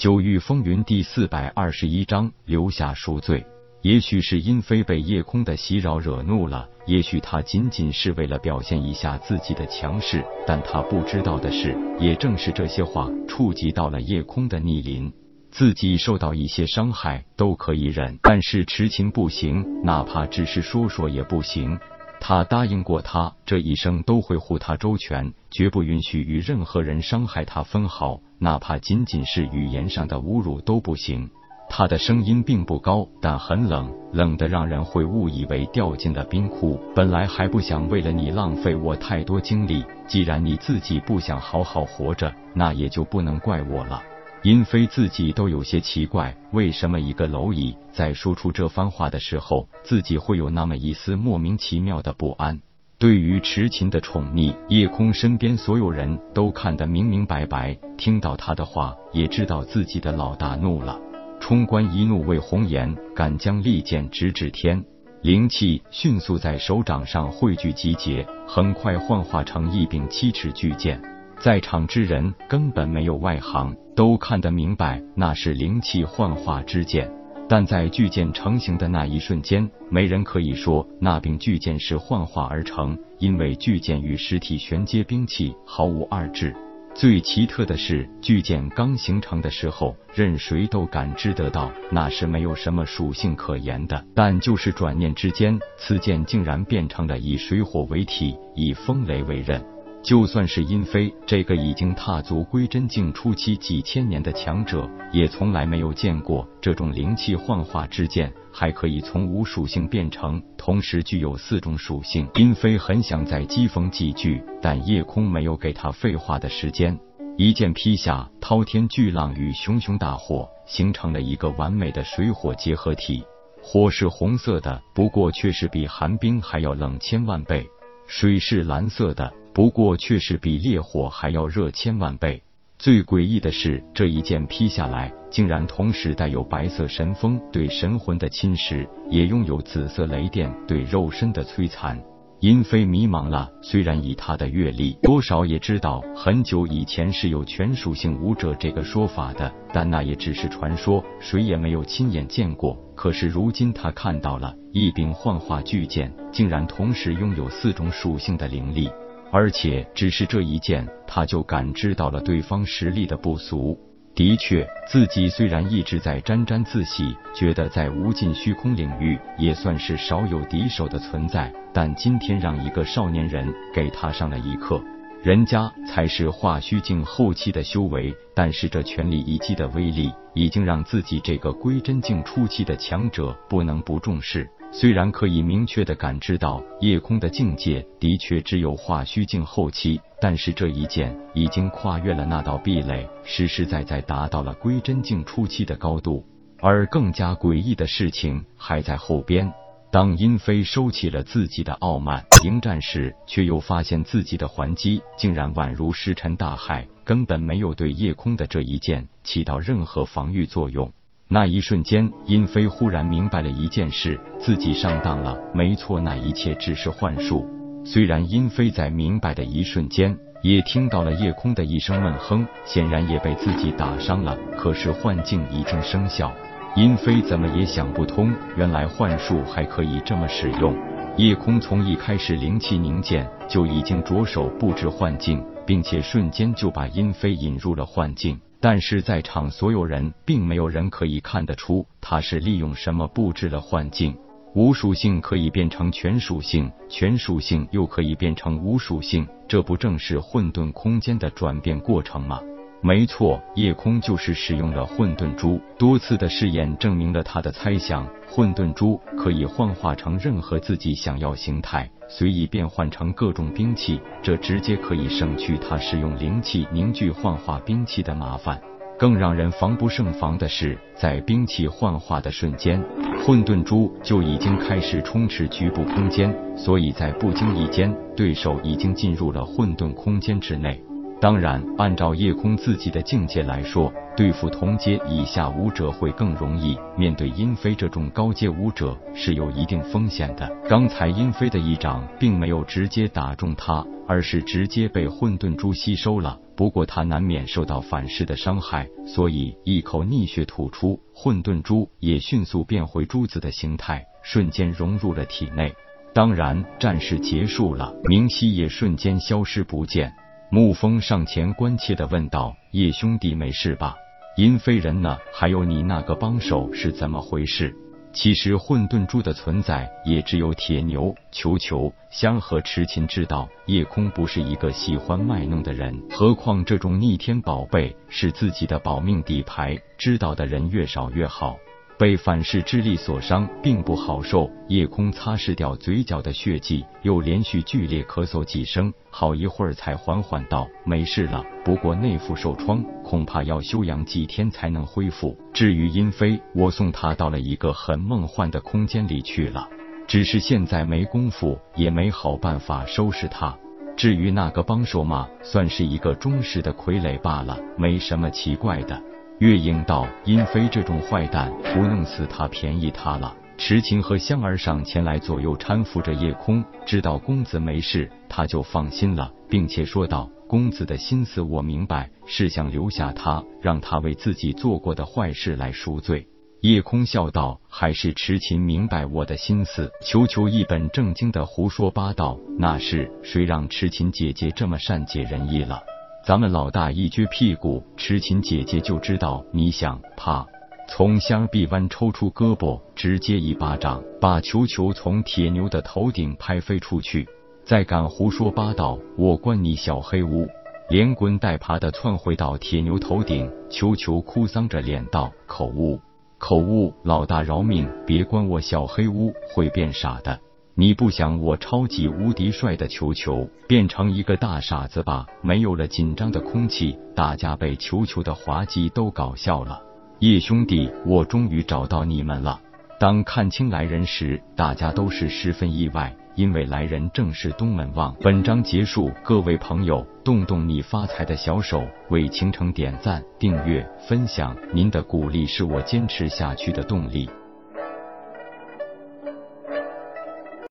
九域风云第四百二十一章留下赎罪。也许是殷飞被夜空的袭扰惹怒了，也许他仅仅是为了表现一下自己的强势，但他不知道的是，也正是这些话触及到了夜空的逆鳞。自己受到一些伤害都可以忍，但是痴情不行，哪怕只是说说也不行。他答应过他，这一生都会护他周全，绝不允许与任何人伤害他分毫，哪怕仅仅是语言上的侮辱都不行。他的声音并不高，但很冷，冷的让人会误以为掉进了冰窟。本来还不想为了你浪费我太多精力，既然你自己不想好好活着，那也就不能怪我了。殷飞自己都有些奇怪，为什么一个蝼蚁在说出这番话的时候，自己会有那么一丝莫名其妙的不安？对于迟琴的宠溺，夜空身边所有人都看得明明白白，听到他的话，也知道自己的老大怒了。冲冠一怒为红颜，敢将利剑直指天。灵气迅速在手掌上汇聚集结，很快幻化成一柄七尺巨剑。在场之人根本没有外行，都看得明白那是灵气幻化之剑。但在巨剑成型的那一瞬间，没人可以说那柄巨剑是幻化而成，因为巨剑与实体玄阶兵器毫无二致。最奇特的是，巨剑刚形成的时候，任谁都感知得到那是没有什么属性可言的。但就是转念之间，此剑竟然变成了以水火为体，以风雷为刃。就算是殷飞这个已经踏足归真境初期几千年的强者，也从来没有见过这种灵气幻化之剑，还可以从无属性变成，同时具有四种属性。殷飞很想再讥讽几句，但夜空没有给他废话的时间，一剑劈下，滔天巨浪与熊熊大火形成了一个完美的水火结合体。火是红色的，不过却是比寒冰还要冷千万倍；水是蓝色的。不过，却是比烈火还要热千万倍。最诡异的是，这一剑劈下来，竟然同时带有白色神风对神魂的侵蚀，也拥有紫色雷电对肉身的摧残。殷飞迷茫了，虽然以他的阅历，多少也知道很久以前是有全属性武者这个说法的，但那也只是传说，谁也没有亲眼见过。可是如今他看到了一柄幻化巨剑，竟然同时拥有四种属性的灵力。而且只是这一剑，他就感知到了对方实力的不俗。的确，自己虽然一直在沾沾自喜，觉得在无尽虚空领域也算是少有敌手的存在，但今天让一个少年人给他上了一课，人家才是化虚境后期的修为，但是这全力一击的威力，已经让自己这个归真境初期的强者不能不重视。虽然可以明确的感知到夜空的境界的确只有化虚境后期，但是这一剑已经跨越了那道壁垒，实实在在达到了归真境初期的高度。而更加诡异的事情还在后边。当殷飞收起了自己的傲慢迎战时，却又发现自己的还击竟然宛如石沉大海，根本没有对夜空的这一剑起到任何防御作用。那一瞬间，殷飞忽然明白了一件事：自己上当了。没错，那一切只是幻术。虽然殷飞在明白的一瞬间，也听到了夜空的一声闷哼，显然也被自己打伤了。可是幻境已经生效，殷飞怎么也想不通，原来幻术还可以这么使用。夜空从一开始灵气凝结，就已经着手布置幻境，并且瞬间就把殷飞引入了幻境。但是在场所有人并没有人可以看得出他是利用什么布置了幻境。无属性可以变成全属性，全属性又可以变成无属性，这不正是混沌空间的转变过程吗？没错，夜空就是使用了混沌珠。多次的试验证明了他的猜想，混沌珠可以幻化成任何自己想要形态。随意变换成各种兵器，这直接可以省去他使用灵气凝聚幻化兵器的麻烦。更让人防不胜防的是，在兵器幻化的瞬间，混沌珠就已经开始充斥局部空间，所以在不经意间，对手已经进入了混沌空间之内。当然，按照叶空自己的境界来说，对付同阶以下武者会更容易。面对殷飞这种高阶武者是有一定风险的。刚才殷飞的一掌并没有直接打中他，而是直接被混沌珠吸收了。不过他难免受到反噬的伤害，所以一口逆血吐出，混沌珠也迅速变回珠子的形态，瞬间融入了体内。当然，战事结束了，明熙也瞬间消失不见。沐风上前关切的问道：“叶兄弟没事吧？殷飞人呢？还有你那个帮手是怎么回事？”其实混沌珠的存在，也只有铁牛、球球、香和痴琴知道。夜空不是一个喜欢卖弄的人，何况这种逆天宝贝是自己的保命底牌，知道的人越少越好。被反噬之力所伤，并不好受。夜空擦拭掉嘴角的血迹，又连续剧烈咳嗽几声，好一会儿才缓缓道：“没事了，不过内腹受创，恐怕要休养几天才能恢复。至于殷飞，我送他到了一个很梦幻的空间里去了，只是现在没功夫，也没好办法收拾他。至于那个帮手嘛，算是一个忠实的傀儡罢了，没什么奇怪的。”月影道：“殷妃这种坏蛋，不弄死他便宜他了。”池琴和香儿上前来左右搀扶着夜空，知道公子没事，他就放心了，并且说道：“公子的心思我明白，是想留下他，让他为自己做过的坏事来赎罪。”夜空笑道：“还是池琴明白我的心思。”球球一本正经的胡说八道：“那是谁让池琴姐姐这么善解人意了？”咱们老大一撅屁股，痴情姐姐就知道你想怕，从香臂弯抽出胳膊，直接一巴掌把球球从铁牛的头顶拍飞出去。再敢胡说八道，我关你小黑屋！连滚带爬的窜回到铁牛头顶，球球哭丧着脸道：“口误，口误！老大饶命，别关我小黑屋，会变傻的。”你不想我超级无敌帅的球球变成一个大傻子吧？没有了紧张的空气，大家被球球的滑稽都搞笑了。叶兄弟，我终于找到你们了。当看清来人时，大家都是十分意外，因为来人正是东门望。本章结束，各位朋友，动动你发财的小手，为倾城点赞、订阅、分享，您的鼓励是我坚持下去的动力。